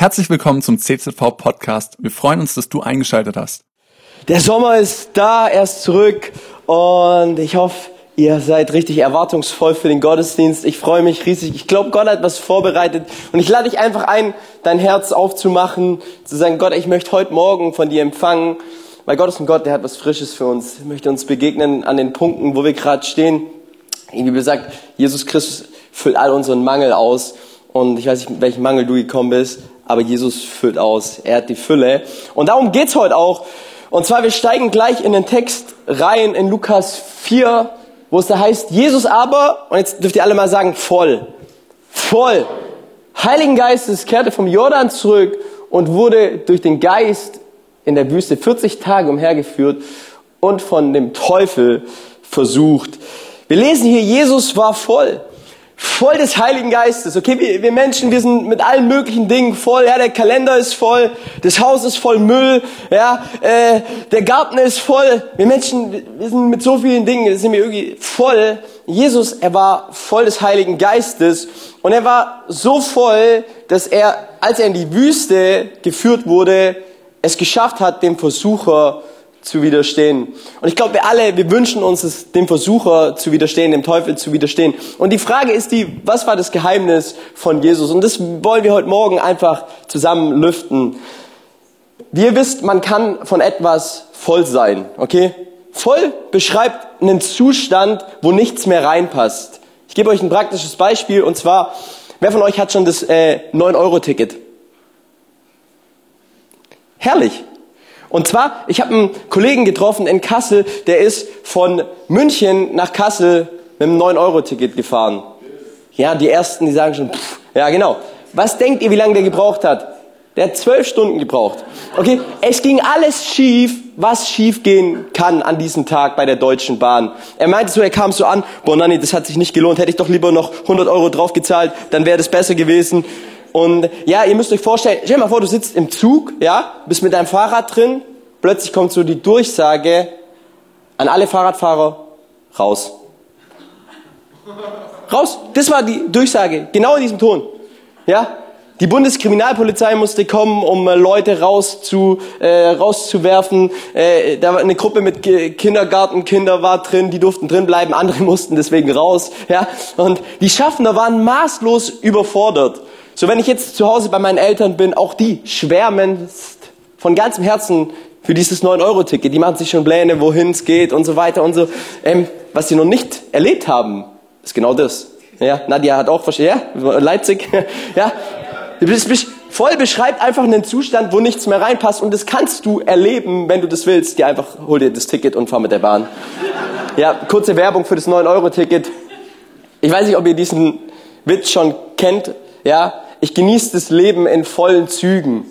Herzlich willkommen zum CZV Podcast. Wir freuen uns, dass du eingeschaltet hast. Der Sommer ist da, er ist zurück und ich hoffe, ihr seid richtig erwartungsvoll für den Gottesdienst. Ich freue mich riesig. Ich glaube, Gott hat was vorbereitet und ich lade dich einfach ein, dein Herz aufzumachen, zu sagen, Gott, ich möchte heute Morgen von dir empfangen, weil Gott ist ein Gott, der hat was Frisches für uns. Er möchte uns begegnen an den Punkten, wo wir gerade stehen. Die Bibel sagt, Jesus Christus füllt all unseren Mangel aus und ich weiß nicht, mit welchem Mangel du gekommen bist, aber Jesus füllt aus. Er hat die Fülle. Und darum geht's heute auch. Und zwar, wir steigen gleich in den Text rein in Lukas 4, wo es da heißt, Jesus aber, und jetzt dürft ihr alle mal sagen, voll. Voll. Heiligen Geistes kehrte vom Jordan zurück und wurde durch den Geist in der Wüste 40 Tage umhergeführt und von dem Teufel versucht. Wir lesen hier, Jesus war voll voll des Heiligen Geistes. Okay, wir, wir Menschen, wir sind mit allen möglichen Dingen voll. Ja, der Kalender ist voll, das Haus ist voll Müll, ja, äh, der Garten ist voll. Wir Menschen, wir sind mit so vielen Dingen, sind wir irgendwie voll. Jesus, er war voll des Heiligen Geistes und er war so voll, dass er, als er in die Wüste geführt wurde, es geschafft hat, dem Versucher zu widerstehen. Und ich glaube, wir alle, wir wünschen uns es, dem Versucher zu widerstehen, dem Teufel zu widerstehen. Und die Frage ist die, was war das Geheimnis von Jesus? Und das wollen wir heute Morgen einfach zusammen lüften. Wie ihr wisst, man kann von etwas voll sein, okay? Voll beschreibt einen Zustand, wo nichts mehr reinpasst. Ich gebe euch ein praktisches Beispiel und zwar, wer von euch hat schon das äh, 9-Euro-Ticket? Herrlich. Und zwar, ich habe einen Kollegen getroffen in Kassel, der ist von München nach Kassel mit einem 9-Euro-Ticket gefahren. Ja, die Ersten, die sagen schon, pff, ja genau. Was denkt ihr, wie lange der gebraucht hat? Der hat zwölf Stunden gebraucht. Okay, es ging alles schief, was schief gehen kann an diesem Tag bei der Deutschen Bahn. Er meinte so, er kam so an, boah, Nani, das hat sich nicht gelohnt, hätte ich doch lieber noch 100 Euro draufgezahlt, dann wäre das besser gewesen. Und ja, ihr müsst euch vorstellen, stell dir mal vor, du sitzt im Zug, ja, bist mit deinem Fahrrad drin, plötzlich kommt so die Durchsage an alle Fahrradfahrer, raus. Raus. Das war die Durchsage, genau in diesem Ton. Ja, die Bundeskriminalpolizei musste kommen, um äh, Leute rauszu, äh, rauszuwerfen. Äh, da war eine Gruppe mit Kindergartenkinder war drin, die durften drin bleiben, andere mussten deswegen raus. Ja, und die Schaffner waren maßlos überfordert. So, wenn ich jetzt zu Hause bei meinen Eltern bin, auch die schwärmen von ganzem Herzen für dieses 9-Euro-Ticket. Die machen sich schon Pläne, wohin es geht und so weiter und so. Ähm, was sie noch nicht erlebt haben, ist genau das. Ja, Nadia hat auch verstanden, ja, Leipzig, ja. Du bist, voll beschreibt einfach einen Zustand, wo nichts mehr reinpasst und das kannst du erleben, wenn du das willst. Dir einfach, hol dir das Ticket und fahr mit der Bahn. Ja, kurze Werbung für das 9-Euro-Ticket. Ich weiß nicht, ob ihr diesen Witz schon kennt, ja ich genieße das Leben in vollen Zügen.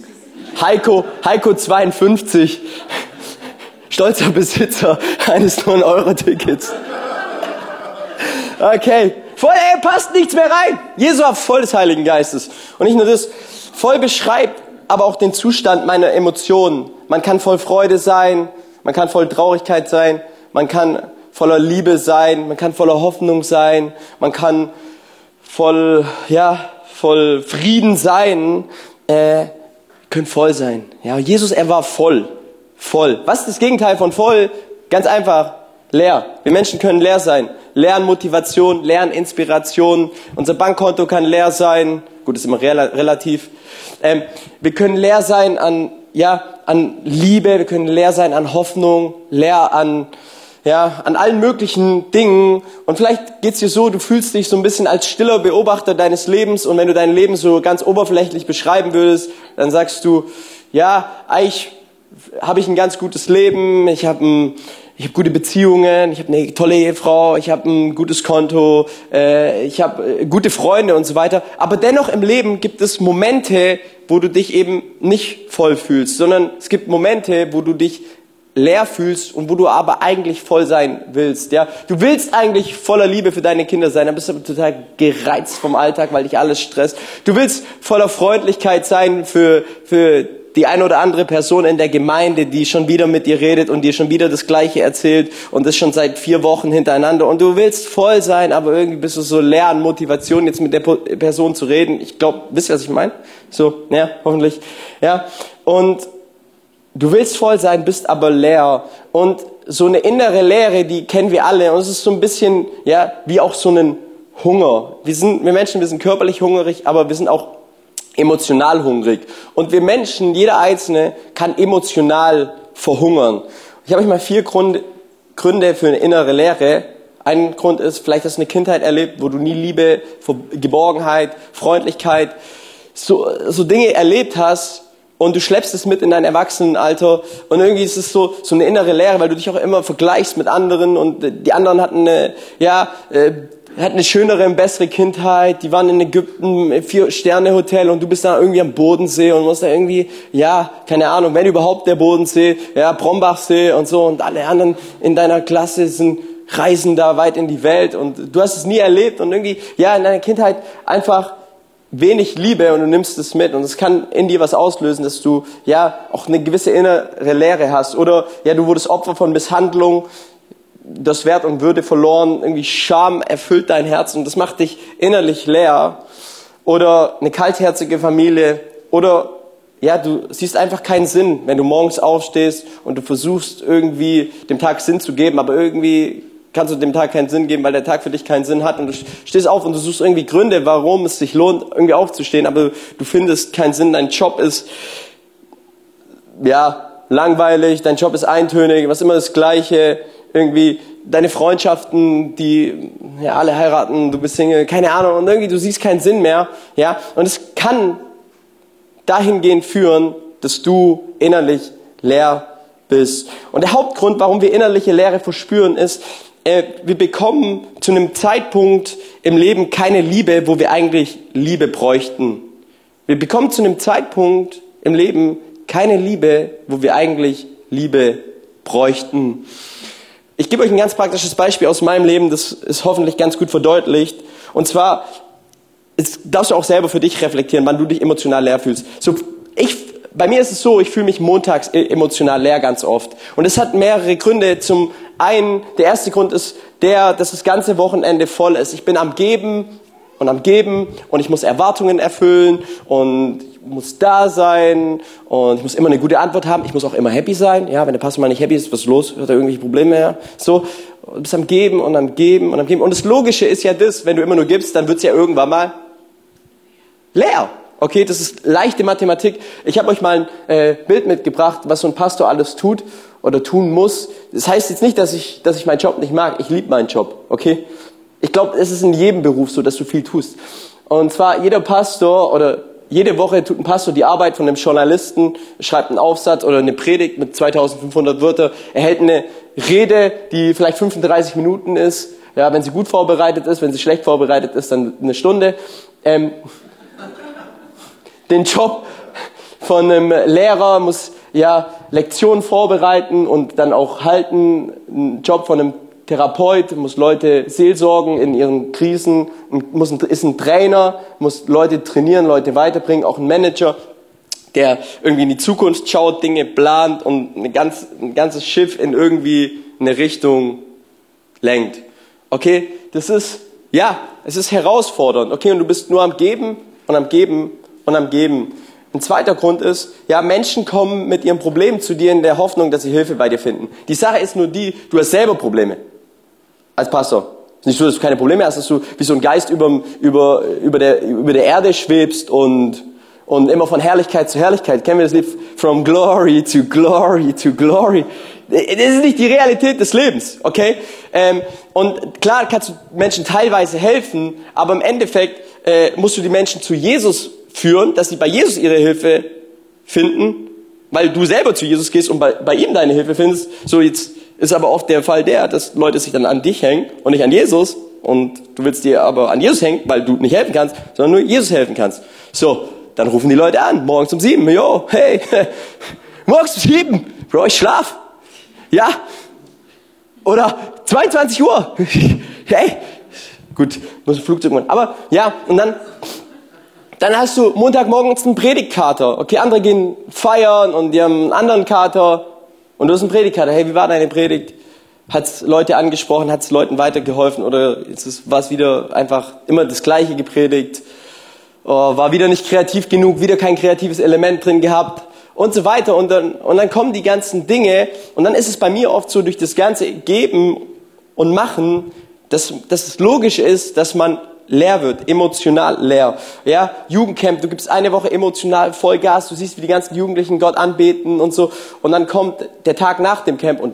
Heiko, Heiko 52, stolzer Besitzer eines 9-Euro-Tickets. Okay, voll, ey, passt nichts mehr rein. Jesus war voll des Heiligen Geistes. Und nicht nur das, voll beschreibt aber auch den Zustand meiner Emotionen. Man kann voll Freude sein, man kann voll Traurigkeit sein, man kann voller Liebe sein, man kann voller Hoffnung sein, man kann voll, ja, voll Frieden sein, äh, können voll sein. Ja, Jesus, er war voll. Voll. Was ist das Gegenteil von voll? Ganz einfach. Leer. Wir Menschen können leer sein. Leeren Motivation, leeren Inspiration. Unser Bankkonto kann leer sein. Gut, ist immer relativ. Ähm, wir können leer sein an, ja, an Liebe. Wir können leer sein an Hoffnung. Leer an, ja, an allen möglichen Dingen. Und vielleicht geht's dir so, du fühlst dich so ein bisschen als stiller Beobachter deines Lebens. Und wenn du dein Leben so ganz oberflächlich beschreiben würdest, dann sagst du, ja, eigentlich habe ich ein ganz gutes Leben, ich habe ein ich habe gute Beziehungen, ich habe eine tolle Ehefrau, ich habe ein gutes Konto, äh, ich habe äh, gute Freunde und so weiter. Aber dennoch im Leben gibt es Momente, wo du dich eben nicht voll fühlst, sondern es gibt Momente, wo du dich leer fühlst und wo du aber eigentlich voll sein willst. Ja, du willst eigentlich voller Liebe für deine Kinder sein, dann bist du aber total gereizt vom Alltag, weil dich alles stresst. Du willst voller Freundlichkeit sein für für die eine oder andere Person in der Gemeinde, die schon wieder mit dir redet und dir schon wieder das Gleiche erzählt und das schon seit vier Wochen hintereinander und du willst voll sein, aber irgendwie bist du so leer an Motivation, jetzt mit der Person zu reden. Ich glaube, wisst ihr, was ich meine? So, ja, hoffentlich. Ja, und du willst voll sein, bist aber leer und so eine innere Leere, die kennen wir alle und es ist so ein bisschen, ja, wie auch so ein Hunger. Wir sind, wir Menschen, wir sind körperlich hungrig, aber wir sind auch emotional hungrig. Und wir Menschen, jeder Einzelne, kann emotional verhungern. Ich habe euch mal vier Gründe, Gründe für eine innere Leere. Ein Grund ist, vielleicht hast du eine Kindheit erlebt, wo du nie Liebe, Geborgenheit, Freundlichkeit, so, so Dinge erlebt hast und du schleppst es mit in dein Erwachsenenalter. Und irgendwie ist es so, so eine innere Leere, weil du dich auch immer vergleichst mit anderen und die anderen hatten eine, ja, äh, hatten eine schönere, bessere Kindheit, die waren in Ägypten im Vier-Sterne-Hotel und du bist da irgendwie am Bodensee und musst da irgendwie, ja, keine Ahnung, wenn überhaupt der Bodensee, ja, Brombachsee und so. Und alle anderen in deiner Klasse sind reisen da weit in die Welt. Und du hast es nie erlebt und irgendwie, ja, in deiner Kindheit einfach wenig Liebe und du nimmst es mit und es kann in dir was auslösen, dass du ja auch eine gewisse innere Leere hast oder ja du wurdest Opfer von Misshandlung, das Wert und Würde verloren, irgendwie Scham erfüllt dein Herz und das macht dich innerlich leer. Oder eine kaltherzige Familie. Oder ja, du siehst einfach keinen Sinn, wenn du morgens aufstehst und du versuchst irgendwie dem Tag Sinn zu geben, aber irgendwie kannst du dem Tag keinen Sinn geben, weil der Tag für dich keinen Sinn hat. Und du stehst auf und du suchst irgendwie Gründe, warum es sich lohnt, irgendwie aufzustehen, aber du findest keinen Sinn, dein Job ist, ja, langweilig, dein Job ist eintönig, was immer das Gleiche, irgendwie deine Freundschaften, die ja, alle heiraten, du bist Single, keine Ahnung, und irgendwie du siehst keinen Sinn mehr, ja, und es kann dahingehend führen, dass du innerlich leer bist. Und der Hauptgrund, warum wir innerliche Leere verspüren, ist, äh, wir bekommen zu einem Zeitpunkt im Leben keine Liebe, wo wir eigentlich Liebe bräuchten. Wir bekommen zu einem Zeitpunkt im Leben keine Liebe, wo wir eigentlich Liebe bräuchten. Ich gebe euch ein ganz praktisches Beispiel aus meinem Leben, das ist hoffentlich ganz gut verdeutlicht. Und zwar es darfst du auch selber für dich reflektieren, wann du dich emotional leer fühlst. So, ich, bei mir ist es so, ich fühle mich montags e-, emotional leer ganz oft. Und es hat mehrere Gründe. Zum einen, der erste Grund ist der, dass das ganze Wochenende voll ist. Ich bin am Geben und am Geben und ich muss Erwartungen erfüllen und ich muss da sein und ich muss immer eine gute Antwort haben. Ich muss auch immer happy sein. Ja, wenn der Pastor mal nicht happy ist, was ist los? Hat er irgendwelche Probleme? Ja? So, du bist am Geben und am Geben und am Geben. Und das Logische ist ja das, wenn du immer nur gibst, dann wird es ja irgendwann mal leer. Okay, das ist leichte Mathematik. Ich habe euch mal ein äh, Bild mitgebracht, was so ein Pastor alles tut oder tun muss. Das heißt jetzt nicht, dass ich, dass ich meinen Job nicht mag. Ich liebe meinen Job. Okay, ich glaube, es ist in jedem Beruf so, dass du viel tust. Und zwar jeder Pastor oder jede Woche tut ein Pastor die Arbeit von einem Journalisten, schreibt einen Aufsatz oder eine Predigt mit 2500 Wörter, er hält eine Rede, die vielleicht 35 Minuten ist. Ja, wenn sie gut vorbereitet ist, wenn sie schlecht vorbereitet ist, dann eine Stunde. Ähm, den Job von einem Lehrer muss ja Lektionen vorbereiten und dann auch halten. Ein Job von einem Therapeut, muss Leute seelsorgen in ihren Krisen, muss ein, ist ein Trainer, muss Leute trainieren, Leute weiterbringen, auch ein Manager, der irgendwie in die Zukunft schaut, Dinge plant und ein, ganz, ein ganzes Schiff in irgendwie eine Richtung lenkt. Okay, das ist, ja, es ist herausfordernd. Okay, und du bist nur am Geben und am Geben und am Geben. Ein zweiter Grund ist, ja, Menschen kommen mit ihren Problemen zu dir in der Hoffnung, dass sie Hilfe bei dir finden. Die Sache ist nur die, du hast selber Probleme als Pastor. Ist nicht so, dass du keine Probleme hast, dass du wie so ein Geist über, über, über, der, über der Erde schwebst und, und immer von Herrlichkeit zu Herrlichkeit. Kennen wir das Lied? From glory to glory to glory. Das ist nicht die Realität des Lebens, okay? Ähm, und klar kannst du Menschen teilweise helfen, aber im Endeffekt äh, musst du die Menschen zu Jesus führen, dass sie bei Jesus ihre Hilfe finden, weil du selber zu Jesus gehst und bei, bei ihm deine Hilfe findest. So jetzt ist aber oft der Fall der, dass Leute sich dann an dich hängen und nicht an Jesus. Und du willst dir aber an Jesus hängen, weil du nicht helfen kannst, sondern nur Jesus helfen kannst. So, dann rufen die Leute an, morgens um sieben, jo, hey, morgens um sieben, Bro, ich schlaf. Ja. Oder 22 Uhr. hey. Gut, muss ein Flugzeug machen. Aber ja, und dann Dann hast du Montagmorgens einen Predigtkater. Okay, andere gehen feiern und die haben einen anderen Kater. Und du hast einen Predigtkater. Hey, wie war deine Predigt? Hat's Leute angesprochen? Hat's Leuten weitergeholfen? Oder ist es was wieder einfach immer das Gleiche gepredigt? Oh, war wieder nicht kreativ genug? Wieder kein kreatives Element drin gehabt? Und so weiter. Und dann, und dann kommen die ganzen Dinge. Und dann ist es bei mir oft so, durch das ganze Geben und Machen, dass, dass es logisch ist, dass man leer wird, emotional leer. Ja, Jugendcamp, du gibst eine Woche emotional Vollgas, du siehst, wie die ganzen Jugendlichen Gott anbeten und so. Und dann kommt der Tag nach dem Camp und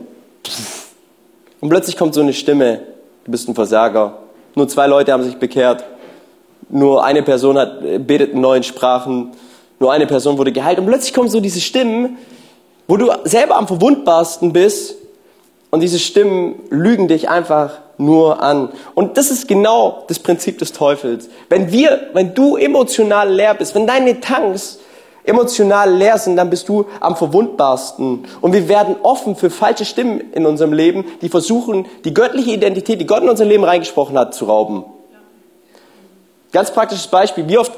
und plötzlich kommt so eine Stimme, du bist ein Versager. Nur zwei Leute haben sich bekehrt. Nur eine Person hat, betet in neuen Sprachen. Nur eine Person wurde geheilt. Und plötzlich kommen so diese Stimmen, wo du selber am verwundbarsten bist. Und diese Stimmen lügen dich einfach nur an. Und das ist genau das Prinzip des Teufels. Wenn wir, wenn du emotional leer bist, wenn deine Tanks emotional leer sind, dann bist du am verwundbarsten. Und wir werden offen für falsche Stimmen in unserem Leben, die versuchen, die göttliche Identität, die Gott in unser Leben reingesprochen hat, zu rauben. Ganz praktisches Beispiel. Wie oft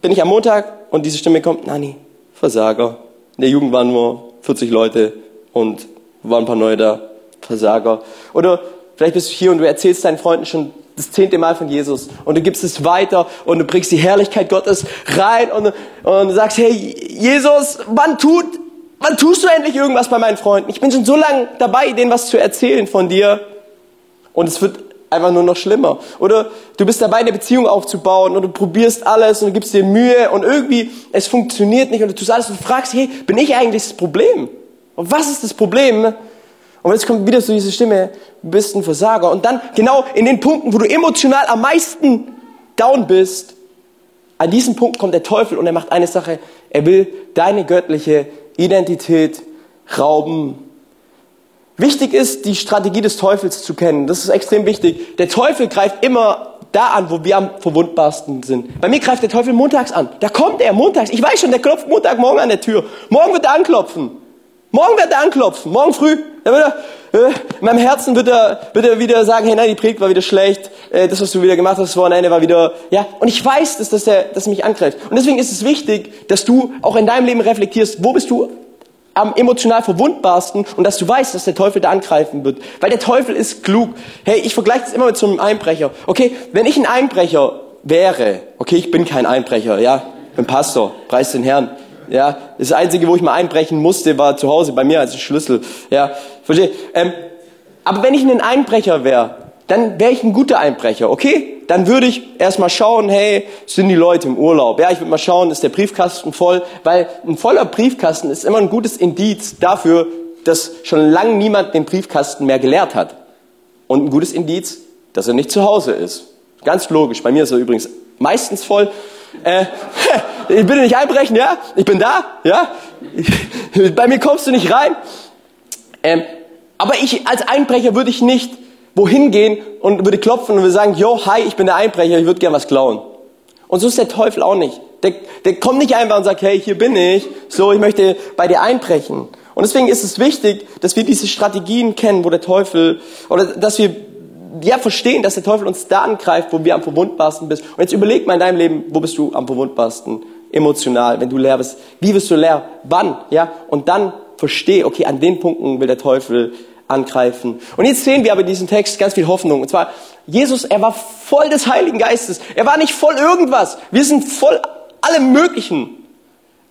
bin ich am Montag und diese Stimme kommt, Nani, Versager. In der Jugend waren nur 40 Leute und waren ein paar neue da. Versager. Oder Vielleicht bist du hier und du erzählst deinen Freunden schon das zehnte Mal von Jesus und du gibst es weiter und du bringst die Herrlichkeit Gottes rein und, und sagst, hey Jesus, wann tut, wann tust du endlich irgendwas bei meinen Freunden? Ich bin schon so lange dabei, denen was zu erzählen von dir und es wird einfach nur noch schlimmer. Oder du bist dabei, eine Beziehung aufzubauen und du probierst alles und du gibst dir Mühe und irgendwie es funktioniert nicht und du tust alles und fragst, hey, bin ich eigentlich das Problem? Und was ist das Problem? Und jetzt kommt wieder so diese Stimme, du bist ein Versager. Und dann genau in den Punkten, wo du emotional am meisten down bist, an diesen Punkt kommt der Teufel und er macht eine Sache. Er will deine göttliche Identität rauben. Wichtig ist, die Strategie des Teufels zu kennen. Das ist extrem wichtig. Der Teufel greift immer da an, wo wir am verwundbarsten sind. Bei mir greift der Teufel montags an. Da kommt er montags. Ich weiß schon, der klopft Montagmorgen an der Tür. Morgen wird er anklopfen. Morgen wird er anklopfen. Morgen früh. Dann wird er, äh, in meinem Herzen wird er, wird er wieder sagen, hey, nein, die Predigt war wieder schlecht, äh, das, was du wieder gemacht hast, Wochenende war wieder, ja. Und ich weiß, dass, dass, der, dass mich angreift. Und deswegen ist es wichtig, dass du auch in deinem Leben reflektierst, wo bist du am emotional verwundbarsten und dass du weißt, dass der Teufel da angreifen wird. Weil der Teufel ist klug. Hey, ich vergleiche das immer mit so einem Einbrecher. Okay, wenn ich ein Einbrecher wäre, okay, ich bin kein Einbrecher, ja, bin Pastor, preis den Herrn. Ja, das Einzige, wo ich mal einbrechen musste, war zu Hause bei mir als Schlüssel. Ja, verstehe. Ähm, aber wenn ich ein Einbrecher wäre, dann wäre ich ein guter Einbrecher, okay? Dann würde ich erstmal schauen, hey, sind die Leute im Urlaub? Ja, ich würde mal schauen, ist der Briefkasten voll? Weil ein voller Briefkasten ist immer ein gutes Indiz dafür, dass schon lange niemand den Briefkasten mehr geleert hat. Und ein gutes Indiz, dass er nicht zu Hause ist. Ganz logisch. Bei mir ist er übrigens meistens voll. Äh, ich will nicht einbrechen, ja? Ich bin da, ja? Bei mir kommst du nicht rein. Ähm, aber ich als Einbrecher würde ich nicht wohin gehen und würde klopfen und würde sagen, yo, hi, ich bin der Einbrecher, ich würde gern was klauen. Und so ist der Teufel auch nicht. Der, der kommt nicht einfach und sagt, hey, hier bin ich, so, ich möchte bei dir einbrechen. Und deswegen ist es wichtig, dass wir diese Strategien kennen, wo der Teufel, oder dass wir ja, verstehen, dass der Teufel uns da angreift, wo wir am verwundbarsten bist. Und jetzt überleg mal in deinem Leben, wo bist du am verwundbarsten? Emotional, wenn du leer bist. Wie bist du leer? Wann? Ja? Und dann versteh, okay, an den Punkten will der Teufel angreifen. Und jetzt sehen wir aber in diesem Text ganz viel Hoffnung. Und zwar, Jesus, er war voll des Heiligen Geistes. Er war nicht voll irgendwas. Wir sind voll allem Möglichen.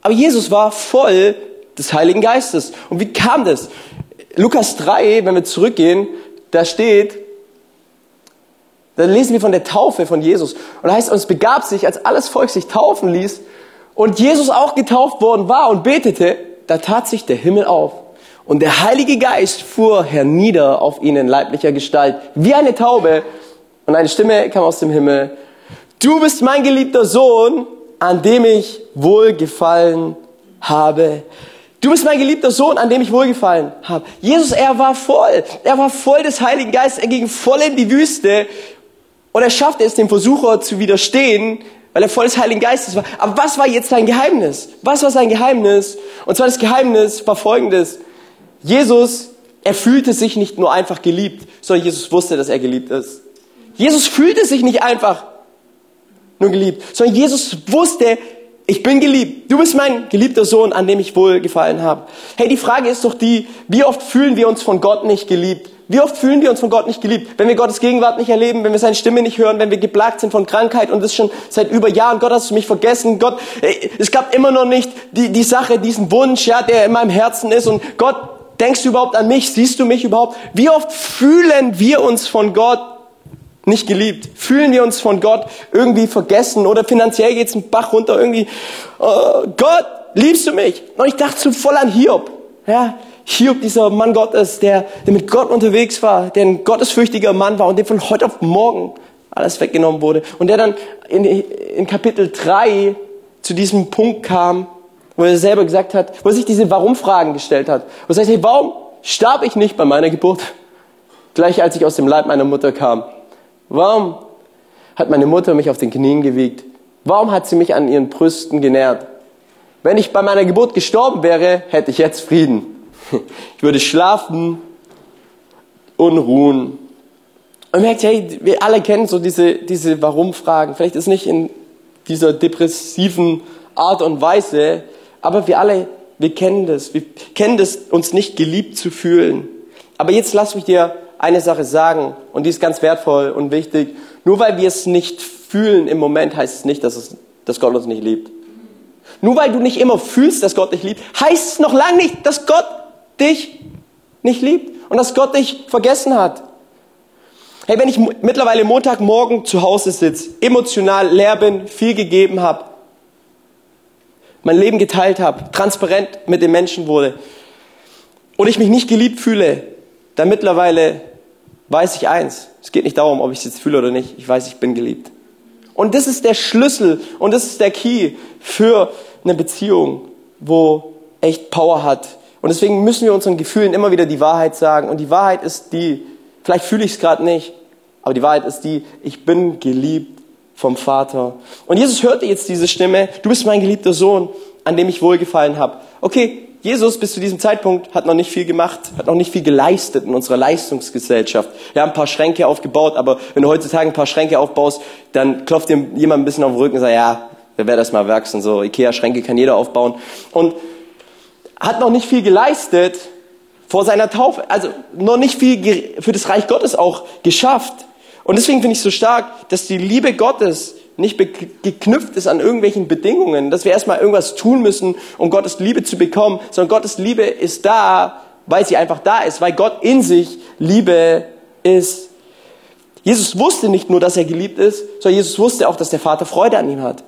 Aber Jesus war voll des Heiligen Geistes. Und wie kam das? Lukas 3, wenn wir zurückgehen, da steht, da lesen wir von der Taufe von Jesus. Und da heißt es, es begab sich, als alles Volk sich taufen ließ und Jesus auch getauft worden war und betete, da tat sich der Himmel auf. Und der Heilige Geist fuhr hernieder auf ihn in leiblicher Gestalt, wie eine Taube. Und eine Stimme kam aus dem Himmel. Du bist mein geliebter Sohn, an dem ich wohlgefallen habe. Du bist mein geliebter Sohn, an dem ich wohlgefallen habe. Jesus, er war voll. Er war voll des Heiligen Geistes. Er ging voll in die Wüste und er schaffte es, dem Versucher zu widerstehen, weil er voll des Heiligen Geistes war. Aber was war jetzt sein Geheimnis? Was war sein Geheimnis? Und zwar das Geheimnis war folgendes. Jesus, er fühlte sich nicht nur einfach geliebt, sondern Jesus wusste, dass er geliebt ist. Jesus fühlte sich nicht einfach nur geliebt, sondern Jesus wusste, ich bin geliebt. Du bist mein geliebter Sohn, an dem ich wohl gefallen habe. Hey, die Frage ist doch die, wie oft fühlen wir uns von Gott nicht geliebt? Wie oft fühlen wir uns von Gott nicht geliebt? Wenn wir Gottes Gegenwart nicht erleben, wenn wir seine Stimme nicht hören, wenn wir geplagt sind von Krankheit und das schon seit über Jahren. Gott, hast du mich vergessen? Gott, es gab immer noch nicht die, die Sache, diesen Wunsch, ja, der in meinem Herzen ist. Und Gott, denkst du überhaupt an mich? Siehst du mich überhaupt? Wie oft fühlen wir uns von Gott nicht geliebt? Fühlen wir uns von Gott irgendwie vergessen oder finanziell geht's einen Bach runter irgendwie? Oh, Gott, liebst du mich? Und ich dachte so voll an Hiob. Ja, Hiob, dieser Mann Gottes, der, der mit Gott unterwegs war, der ein gottesfürchtiger Mann war und dem von heute auf morgen alles weggenommen wurde. Und der dann in, in Kapitel 3 zu diesem Punkt kam, wo er selber gesagt hat, wo er sich diese Warum-Fragen gestellt hat. Wo er sagt, hey, warum starb ich nicht bei meiner Geburt? Gleich als ich aus dem Leib meiner Mutter kam. Warum hat meine Mutter mich auf den Knien gewiegt? Warum hat sie mich an ihren Brüsten genährt? Wenn ich bei meiner Geburt gestorben wäre, hätte ich jetzt Frieden. Ich würde schlafen und ruhen. Und merkt, hey, wir alle kennen so diese, diese Warum-Fragen. Vielleicht ist nicht in dieser depressiven Art und Weise, aber wir alle, wir kennen das. Wir kennen das, uns nicht geliebt zu fühlen. Aber jetzt lass mich dir eine Sache sagen, und die ist ganz wertvoll und wichtig. Nur weil wir es nicht fühlen im Moment, heißt es nicht, dass, es, dass Gott uns nicht liebt. Nur weil du nicht immer fühlst, dass Gott dich liebt, heißt es noch lange nicht, dass Gott dich nicht liebt und dass Gott dich vergessen hat. Hey, wenn ich mittlerweile Montagmorgen zu Hause sitze, emotional leer bin, viel gegeben habe, mein Leben geteilt habe, transparent mit den Menschen wurde und ich mich nicht geliebt fühle, dann mittlerweile weiß ich eins. Es geht nicht darum, ob ich es jetzt fühle oder nicht. Ich weiß, ich bin geliebt. Und das ist der Schlüssel und das ist der Key für eine Beziehung, wo echt Power hat, und deswegen müssen wir unseren Gefühlen immer wieder die Wahrheit sagen. Und die Wahrheit ist die, vielleicht fühle ich es gerade nicht, aber die Wahrheit ist die, ich bin geliebt vom Vater. Und Jesus hörte jetzt diese Stimme, du bist mein geliebter Sohn, an dem ich wohlgefallen habe. Okay, Jesus bis zu diesem Zeitpunkt hat noch nicht viel gemacht, hat noch nicht viel geleistet in unserer Leistungsgesellschaft. Wir haben ein paar Schränke aufgebaut, aber wenn du heutzutage ein paar Schränke aufbaust, dann klopft dir jemand ein bisschen auf den Rücken und sagt, ja, wer wäre das mal wachsen, so Ikea-Schränke kann jeder aufbauen. Und hat noch nicht viel geleistet vor seiner Taufe, also noch nicht viel für das Reich Gottes auch geschafft. Und deswegen finde ich so stark, dass die Liebe Gottes nicht geknüpft ist an irgendwelchen Bedingungen, dass wir erstmal irgendwas tun müssen, um Gottes Liebe zu bekommen, sondern Gottes Liebe ist da, weil sie einfach da ist, weil Gott in sich Liebe ist. Jesus wusste nicht nur, dass er geliebt ist, sondern Jesus wusste auch, dass der Vater Freude an ihm hat.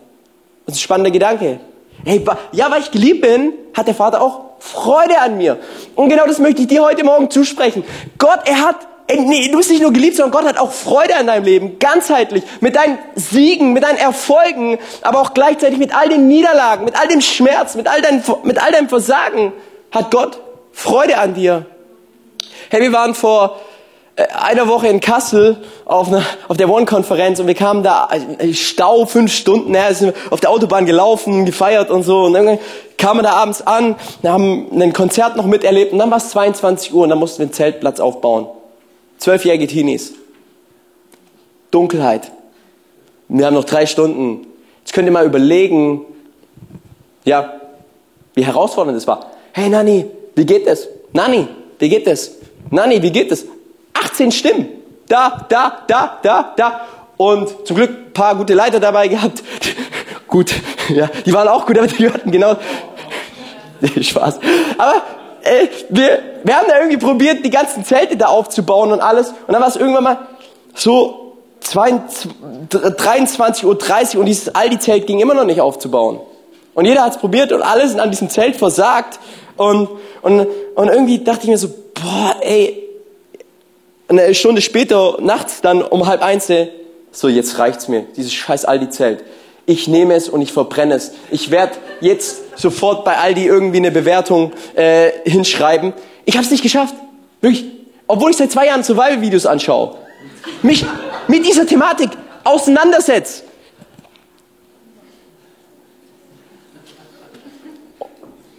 Das ist ein spannender Gedanke. Hey, ja, weil ich geliebt bin, hat der Vater auch Freude an mir. Und genau das möchte ich dir heute Morgen zusprechen. Gott, er hat, nee, du bist nicht nur geliebt, sondern Gott hat auch Freude an deinem Leben, ganzheitlich, mit deinen Siegen, mit deinen Erfolgen, aber auch gleichzeitig mit all den Niederlagen, mit all dem Schmerz, mit all, dein, mit all deinem Versagen, hat Gott Freude an dir. Hey, wir waren vor einer Woche in Kassel auf, einer, auf der One-Konferenz und wir kamen da, äh, Stau, fünf Stunden, ja, sind auf der Autobahn gelaufen, gefeiert und so und dann kamen wir da abends an, haben ein Konzert noch miterlebt und dann war es 22 Uhr und dann mussten wir einen Zeltplatz aufbauen. Zwölfjährige Teenies. Dunkelheit. Wir haben noch drei Stunden. Jetzt könnt ihr mal überlegen, ja, wie herausfordernd es war. Hey Nani, wie geht es? Nani, wie geht es? Nani, wie geht es? 18 Stimmen. Da, da, da, da, da. Und zum Glück ein paar gute Leiter dabei gehabt. gut, ja, die waren auch gut, aber die hatten genau. Spaß. Aber äh, wir, wir haben da irgendwie probiert, die ganzen Zelte da aufzubauen und alles. Und dann war es irgendwann mal so 23.30 Uhr und dieses Aldi-Zelt ging immer noch nicht aufzubauen. Und jeder hat es probiert und alle sind an diesem Zelt versagt. Und, und, und irgendwie dachte ich mir so, boah, ey, eine Stunde später, nachts dann um halb eins, so jetzt reicht's mir, dieses scheiß Aldi-Zelt. Ich nehme es und ich verbrenne es. Ich werde jetzt sofort bei Aldi irgendwie eine Bewertung äh, hinschreiben. Ich habe es nicht geschafft. Wirklich. Obwohl ich seit zwei Jahren Survival-Videos anschaue. Mich mit dieser Thematik auseinandersetze.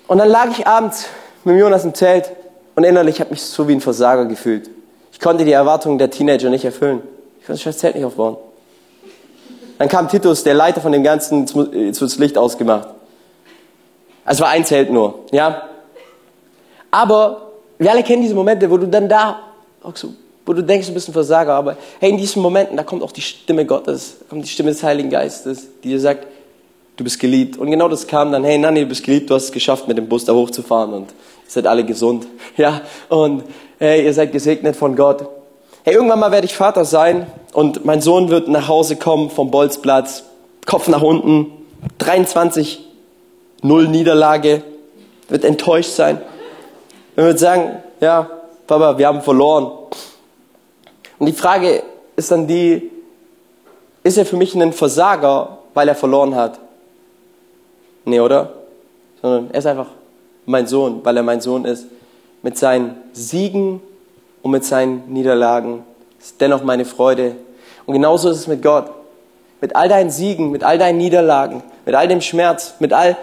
Und dann lag ich abends mit Jonas im Zelt und innerlich habe mich so wie ein Versager gefühlt. Ich konnte die Erwartungen der Teenager nicht erfüllen. Ich konnte das Zelt nicht aufbauen. Dann kam Titus, der Leiter von dem Ganzen, das Licht ausgemacht. Es war ein Zelt nur, ja. Aber wir alle kennen diese Momente, wo du dann da, wo du denkst, du bist ein Versager, aber hey, in diesen Momenten, da kommt auch die Stimme Gottes, da kommt die Stimme des Heiligen Geistes, die dir sagt, du bist geliebt. Und genau das kam dann, hey Nanni, du bist geliebt, du hast es geschafft, mit dem Bus da hochzufahren und ihr seid alle gesund. Ja, und hey, ihr seid gesegnet von Gott. Hey, irgendwann mal werde ich Vater sein und mein Sohn wird nach Hause kommen vom Bolzplatz, Kopf nach unten, 23, null Niederlage, wird enttäuscht sein. Er wird sagen, ja, Papa, wir haben verloren. Und die Frage ist dann die, ist er für mich ein Versager, weil er verloren hat? Nee, oder? Sondern er ist einfach mein Sohn, weil er mein Sohn ist. Mit seinen Siegen und mit seinen Niederlagen ist dennoch meine Freude. Und genauso ist es mit Gott. Mit all deinen Siegen, mit all deinen Niederlagen, mit all dem Schmerz, mit all,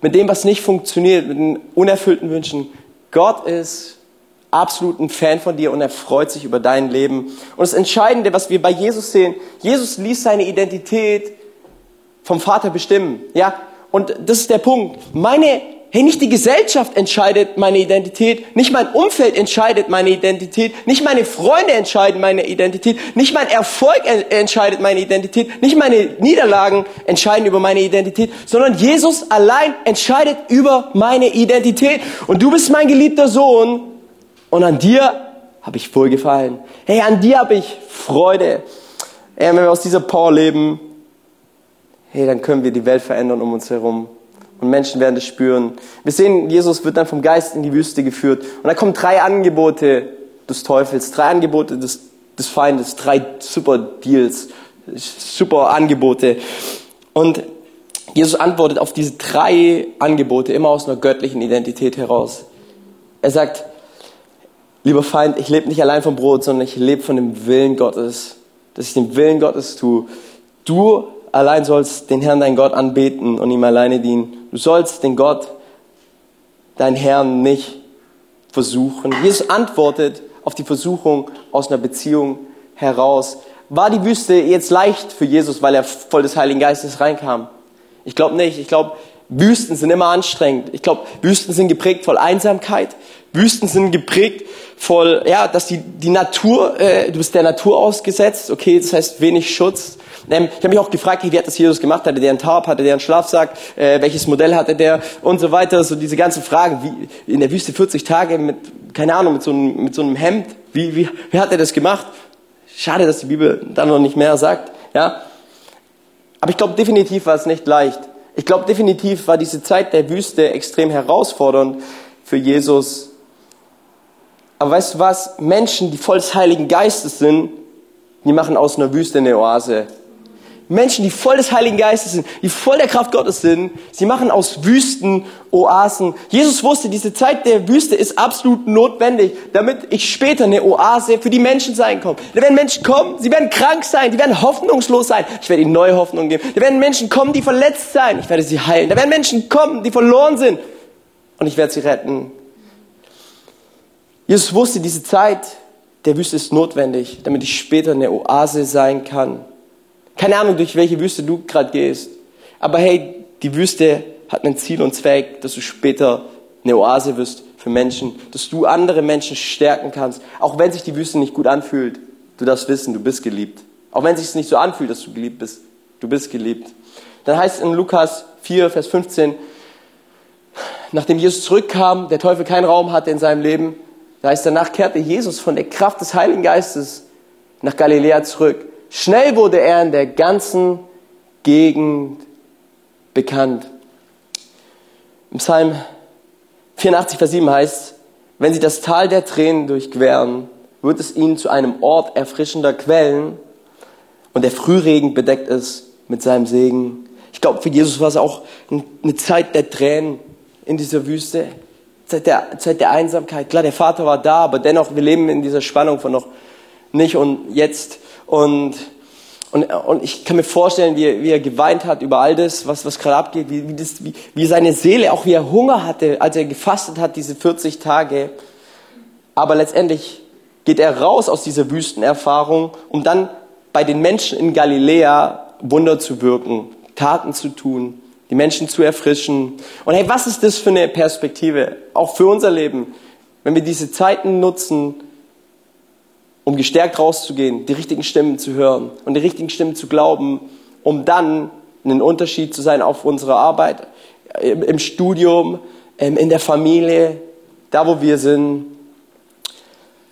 mit dem, was nicht funktioniert, mit den unerfüllten Wünschen. Gott ist absolut ein Fan von dir und er freut sich über dein Leben. Und das Entscheidende, was wir bei Jesus sehen, Jesus ließ seine Identität vom Vater bestimmen. Ja, und das ist der Punkt. Meine, hey, nicht die Gesellschaft entscheidet meine Identität, nicht mein Umfeld entscheidet meine Identität, nicht meine Freunde entscheiden meine Identität, nicht mein Erfolg entscheidet meine Identität, nicht meine Niederlagen entscheiden über meine Identität, sondern Jesus allein entscheidet über meine Identität. Und du bist mein geliebter Sohn und an dir habe ich wohlgefallen. Hey, an dir habe ich Freude. Hey, wenn wir aus dieser Power leben, hey, dann können wir die Welt verändern um uns herum. Und Menschen werden das spüren. Wir sehen, Jesus wird dann vom Geist in die Wüste geführt. Und da kommen drei Angebote des Teufels, drei Angebote des, des Feindes, drei super Deals, super Angebote. Und Jesus antwortet auf diese drei Angebote immer aus einer göttlichen Identität heraus. Er sagt, lieber Feind, ich lebe nicht allein vom Brot, sondern ich lebe von dem Willen Gottes, dass ich den Willen Gottes tue. Du allein sollst den Herrn, dein Gott, anbeten und ihm alleine dienen. Du sollst den Gott, dein Herrn, nicht versuchen. Jesus antwortet auf die Versuchung aus einer Beziehung heraus. War die Wüste jetzt leicht für Jesus, weil er voll des Heiligen Geistes reinkam? Ich glaube nicht. Ich glaube, Wüsten sind immer anstrengend. Ich glaube, Wüsten sind geprägt voll Einsamkeit. Wüsten sind geprägt voll, ja, dass die, die Natur, äh, du bist der Natur ausgesetzt, okay, das heißt wenig Schutz. Ähm, ich habe mich auch gefragt, wie hat das Jesus gemacht? Hatte der einen Tarp, hatte der einen Schlafsack, äh, welches Modell hatte der und so weiter. So diese ganzen Fragen, wie in der Wüste 40 Tage mit, keine Ahnung, mit so einem, mit so einem Hemd, wie, wie, wie hat er das gemacht? Schade, dass die Bibel da noch nicht mehr sagt, ja. Aber ich glaube, definitiv war es nicht leicht. Ich glaube, definitiv war diese Zeit der Wüste extrem herausfordernd für Jesus aber weißt du was? Menschen, die voll des Heiligen Geistes sind, die machen aus einer Wüste eine Oase. Menschen, die voll des Heiligen Geistes sind, die voll der Kraft Gottes sind, sie machen aus Wüsten Oasen. Jesus wusste, diese Zeit der Wüste ist absolut notwendig, damit ich später eine Oase für die Menschen sein kann. Da werden Menschen kommen, sie werden krank sein, die werden hoffnungslos sein. Ich werde ihnen neue Hoffnung geben. Da werden Menschen kommen, die verletzt sein. Ich werde sie heilen. Da werden Menschen kommen, die verloren sind. Und ich werde sie retten. Jesus wusste, diese Zeit der Wüste ist notwendig, damit ich später eine Oase sein kann. Keine Ahnung, durch welche Wüste du gerade gehst. Aber hey, die Wüste hat ein Ziel und Zweck, dass du später eine Oase wirst für Menschen, dass du andere Menschen stärken kannst, auch wenn sich die Wüste nicht gut anfühlt. Du darfst wissen, du bist geliebt. Auch wenn es sich nicht so anfühlt, dass du geliebt bist. Du bist geliebt. Dann heißt es in Lukas 4, Vers 15, nachdem Jesus zurückkam, der Teufel keinen Raum hatte in seinem Leben, da heißt, danach kehrte Jesus von der Kraft des Heiligen Geistes nach Galiläa zurück. Schnell wurde er in der ganzen Gegend bekannt. Im Psalm 84, Vers 7 heißt, wenn sie das Tal der Tränen durchqueren, wird es ihnen zu einem Ort erfrischender Quellen und der Frühregen bedeckt es mit seinem Segen. Ich glaube, für Jesus war es auch eine Zeit der Tränen in dieser Wüste. Zeit der, Zeit der Einsamkeit. Klar, der Vater war da, aber dennoch, wir leben in dieser Spannung von noch nicht und jetzt. Und, und, und ich kann mir vorstellen, wie, wie er geweint hat über all das, was, was gerade abgeht, wie, wie, das, wie, wie seine Seele, auch wie er Hunger hatte, als er gefastet hat, diese 40 Tage. Aber letztendlich geht er raus aus dieser Wüstenerfahrung, um dann bei den Menschen in Galiläa Wunder zu wirken, Taten zu tun, die Menschen zu erfrischen. Und hey, was ist das für eine Perspektive, auch für unser Leben, wenn wir diese Zeiten nutzen, um gestärkt rauszugehen, die richtigen Stimmen zu hören und die richtigen Stimmen zu glauben, um dann einen Unterschied zu sein auf unserer Arbeit, im Studium, ähm, in der Familie, da wo wir sind.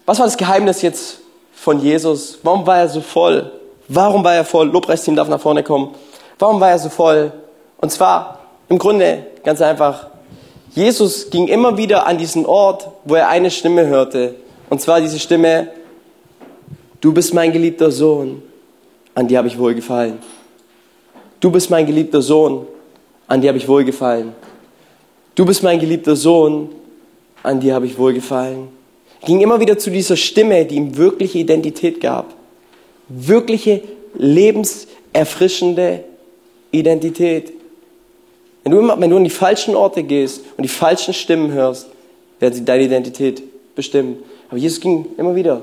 Was war das Geheimnis jetzt von Jesus? Warum war er so voll? Warum war er voll? Lobpreisteam darf nach vorne kommen. Warum war er so voll? Und zwar im Grunde ganz einfach. Jesus ging immer wieder an diesen Ort, wo er eine Stimme hörte. Und zwar diese Stimme, du bist mein geliebter Sohn, an dir habe ich wohlgefallen. Du bist mein geliebter Sohn, an dir habe ich wohlgefallen. Du bist mein geliebter Sohn, an dir habe ich wohlgefallen. Er ging immer wieder zu dieser Stimme, die ihm wirkliche Identität gab. Wirkliche, lebenserfrischende Identität. Wenn du, immer, wenn du an die falschen Orte gehst und die falschen Stimmen hörst, werden sie deine Identität bestimmen. Aber Jesus ging immer wieder,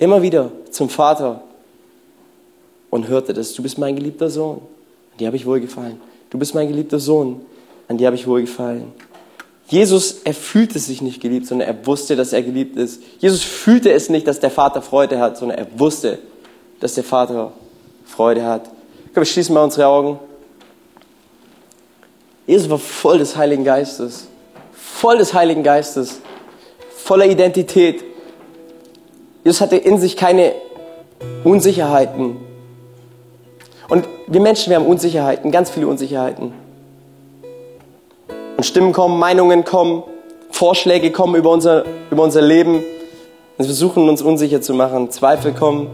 immer wieder zum Vater und hörte das. Du bist mein geliebter Sohn. An dir habe ich wohlgefallen. Du bist mein geliebter Sohn. An dir habe ich wohlgefallen. Jesus, er fühlte sich nicht geliebt, sondern er wusste, dass er geliebt ist. Jesus fühlte es nicht, dass der Vater Freude hat, sondern er wusste, dass der Vater Freude hat. Glaube, wir schließen mal unsere Augen. Jesus war voll des Heiligen Geistes. Voll des Heiligen Geistes. Voller Identität. Jesus hatte in sich keine Unsicherheiten. Und wir Menschen, wir haben Unsicherheiten, ganz viele Unsicherheiten. Und Stimmen kommen, Meinungen kommen, Vorschläge kommen über unser, über unser Leben. Wir versuchen uns unsicher zu machen. Zweifel kommen.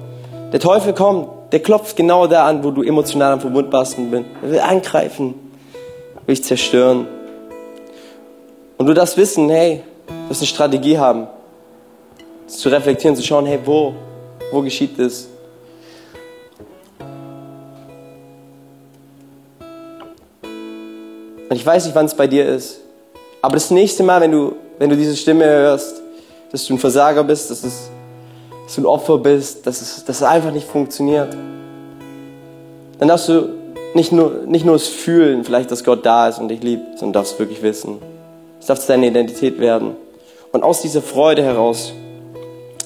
Der Teufel kommt, der klopft genau da an, wo du emotional am verwundbarsten bist. Er will angreifen, will dich zerstören. Und du darfst wissen, hey, du wirst eine Strategie haben, zu reflektieren, zu schauen, hey, wo, wo geschieht das? Und ich weiß nicht, wann es bei dir ist. Aber das nächste Mal, wenn du, wenn du diese Stimme hörst, dass du ein Versager bist, dass, es, dass du ein Opfer bist, dass es, dass es einfach nicht funktioniert, dann darfst du nicht nur, nicht nur es fühlen, vielleicht, dass Gott da ist und dich liebt, sondern darfst wirklich wissen. Es darf deine Identität werden. Und aus dieser Freude heraus